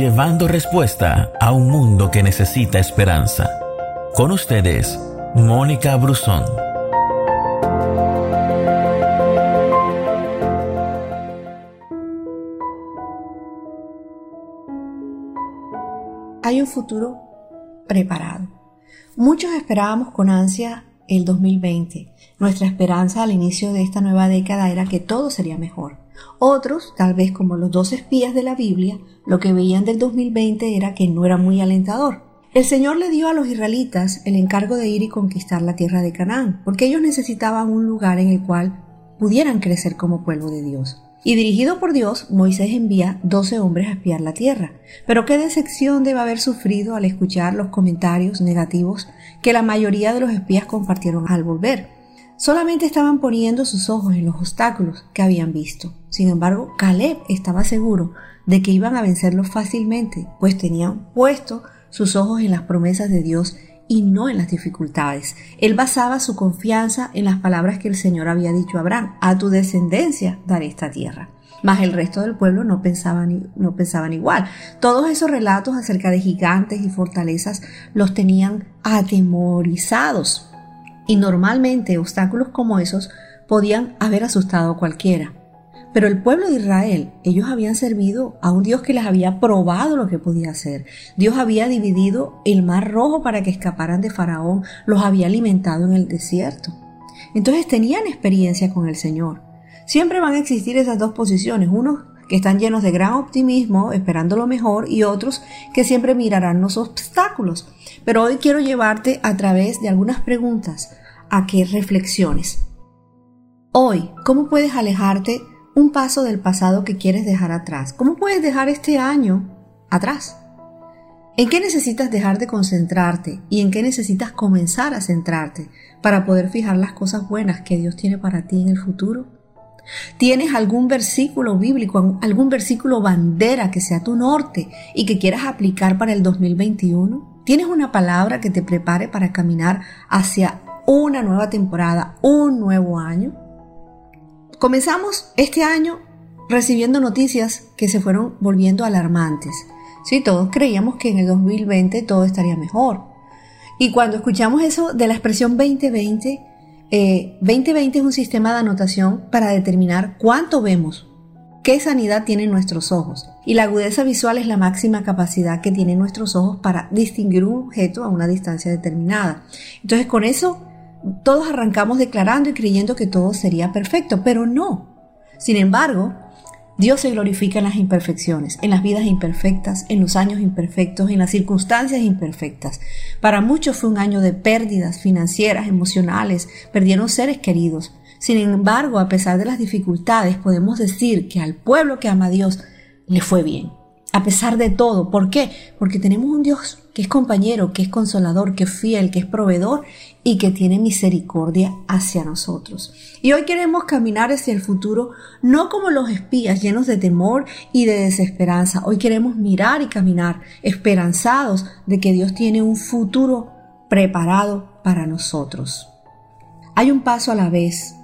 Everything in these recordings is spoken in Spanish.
llevando respuesta a un mundo que necesita esperanza. Con ustedes, Mónica Brusón. Hay un futuro preparado. Muchos esperábamos con ansia el 2020. Nuestra esperanza al inicio de esta nueva década era que todo sería mejor. Otros, tal vez como los dos espías de la Biblia, lo que veían del 2020 era que no era muy alentador. El Señor le dio a los israelitas el encargo de ir y conquistar la tierra de Canaán, porque ellos necesitaban un lugar en el cual pudieran crecer como pueblo de Dios. Y dirigido por Dios, Moisés envía doce hombres a espiar la tierra. Pero qué decepción debe haber sufrido al escuchar los comentarios negativos que la mayoría de los espías compartieron al volver. Solamente estaban poniendo sus ojos en los obstáculos que habían visto. Sin embargo, Caleb estaba seguro de que iban a vencerlos fácilmente, pues tenían puesto sus ojos en las promesas de Dios y no en las dificultades. Él basaba su confianza en las palabras que el Señor había dicho a Abraham, a tu descendencia daré esta tierra. Mas el resto del pueblo no pensaban, no pensaban igual. Todos esos relatos acerca de gigantes y fortalezas los tenían atemorizados y normalmente obstáculos como esos podían haber asustado a cualquiera. Pero el pueblo de Israel, ellos habían servido a un Dios que les había probado lo que podía hacer. Dios había dividido el mar rojo para que escaparan de Faraón, los había alimentado en el desierto. Entonces tenían experiencia con el Señor. Siempre van a existir esas dos posiciones, unos que están llenos de gran optimismo, esperando lo mejor, y otros que siempre mirarán los obstáculos. Pero hoy quiero llevarte a través de algunas preguntas a que reflexiones. Hoy, ¿cómo puedes alejarte un paso del pasado que quieres dejar atrás? ¿Cómo puedes dejar este año atrás? ¿En qué necesitas dejar de concentrarte y en qué necesitas comenzar a centrarte para poder fijar las cosas buenas que Dios tiene para ti en el futuro? ¿Tienes algún versículo bíblico, algún versículo bandera que sea tu norte y que quieras aplicar para el 2021? ¿Tienes una palabra que te prepare para caminar hacia una nueva temporada, un nuevo año. Comenzamos este año recibiendo noticias que se fueron volviendo alarmantes. Sí, todos creíamos que en el 2020 todo estaría mejor. Y cuando escuchamos eso de la expresión 2020, 2020 eh, es un sistema de anotación para determinar cuánto vemos, qué sanidad tienen nuestros ojos. Y la agudeza visual es la máxima capacidad que tienen nuestros ojos para distinguir un objeto a una distancia determinada. Entonces con eso todos arrancamos declarando y creyendo que todo sería perfecto, pero no. Sin embargo, Dios se glorifica en las imperfecciones, en las vidas imperfectas, en los años imperfectos, en las circunstancias imperfectas. Para muchos fue un año de pérdidas financieras, emocionales, perdieron seres queridos. Sin embargo, a pesar de las dificultades, podemos decir que al pueblo que ama a Dios le fue bien a pesar de todo. ¿Por qué? Porque tenemos un Dios que es compañero, que es consolador, que es fiel, que es proveedor y que tiene misericordia hacia nosotros. Y hoy queremos caminar hacia el futuro no como los espías llenos de temor y de desesperanza. Hoy queremos mirar y caminar esperanzados de que Dios tiene un futuro preparado para nosotros. Hay un paso a la vez.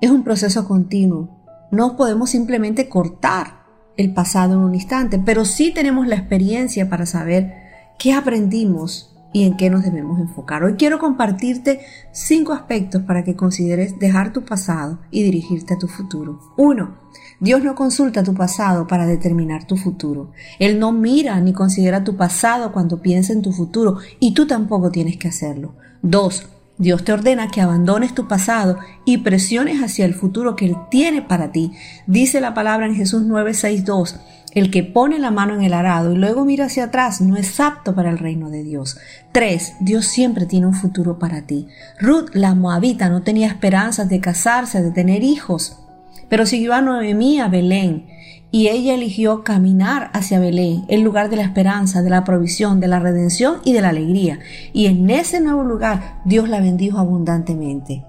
Es un proceso continuo. No podemos simplemente cortar el pasado en un instante, pero sí tenemos la experiencia para saber qué aprendimos y en qué nos debemos enfocar. Hoy quiero compartirte cinco aspectos para que consideres dejar tu pasado y dirigirte a tu futuro. Uno, Dios no consulta tu pasado para determinar tu futuro. Él no mira ni considera tu pasado cuando piensa en tu futuro y tú tampoco tienes que hacerlo. Dos, Dios te ordena que abandones tu pasado y presiones hacia el futuro que Él tiene para ti. Dice la palabra en Jesús 9:62, el que pone la mano en el arado y luego mira hacia atrás no es apto para el reino de Dios. 3. Dios siempre tiene un futuro para ti. Ruth, la moabita, no tenía esperanzas de casarse, de tener hijos, pero siguió a Noemí a Belén y ella eligió caminar hacia Belén, el lugar de la esperanza, de la provisión, de la redención y de la alegría. Y en ese nuevo lugar Dios la bendijo abundantemente.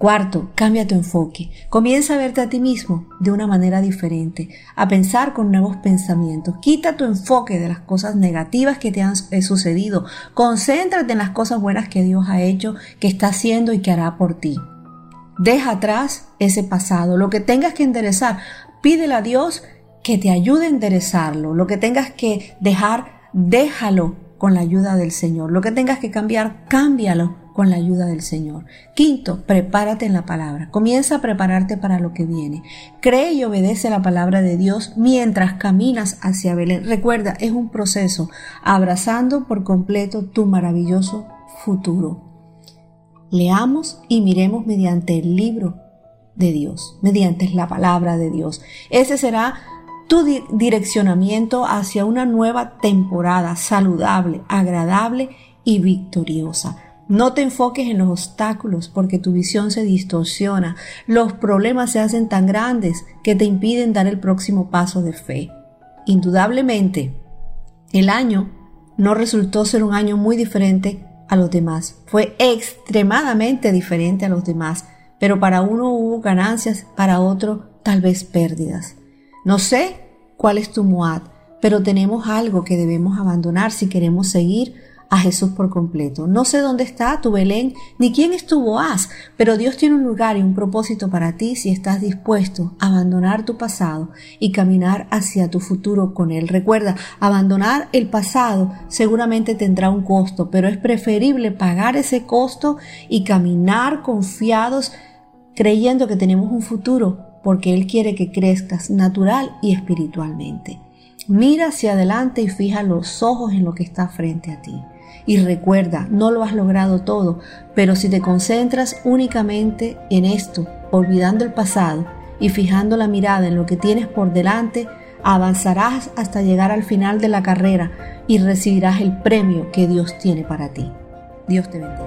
Cuarto, cambia tu enfoque. Comienza a verte a ti mismo de una manera diferente, a pensar con nuevos pensamientos. Quita tu enfoque de las cosas negativas que te han eh, sucedido. Concéntrate en las cosas buenas que Dios ha hecho, que está haciendo y que hará por ti. Deja atrás ese pasado, lo que tengas que enderezar. Pídele a Dios que te ayude a enderezarlo. Lo que tengas que dejar, déjalo con la ayuda del Señor. Lo que tengas que cambiar, cámbialo con la ayuda del Señor. Quinto, prepárate en la palabra. Comienza a prepararte para lo que viene. Cree y obedece la palabra de Dios mientras caminas hacia Belén. Recuerda, es un proceso, abrazando por completo tu maravilloso futuro. Leamos y miremos mediante el libro de Dios, mediante la palabra de Dios. Ese será tu direccionamiento hacia una nueva temporada saludable, agradable y victoriosa. No te enfoques en los obstáculos porque tu visión se distorsiona. Los problemas se hacen tan grandes que te impiden dar el próximo paso de fe. Indudablemente, el año no resultó ser un año muy diferente a los demás. Fue extremadamente diferente a los demás, pero para uno hubo ganancias, para otro tal vez pérdidas. No sé cuál es tu Moab, pero tenemos algo que debemos abandonar si queremos seguir a Jesús por completo. No sé dónde está tu Belén ni quién es tu Boaz, pero Dios tiene un lugar y un propósito para ti si estás dispuesto a abandonar tu pasado y caminar hacia tu futuro con Él. Recuerda, abandonar el pasado seguramente tendrá un costo, pero es preferible pagar ese costo y caminar confiados creyendo que tenemos un futuro porque Él quiere que crezcas natural y espiritualmente. Mira hacia adelante y fija los ojos en lo que está frente a ti. Y recuerda, no lo has logrado todo, pero si te concentras únicamente en esto, olvidando el pasado y fijando la mirada en lo que tienes por delante, avanzarás hasta llegar al final de la carrera y recibirás el premio que Dios tiene para ti. Dios te bendiga.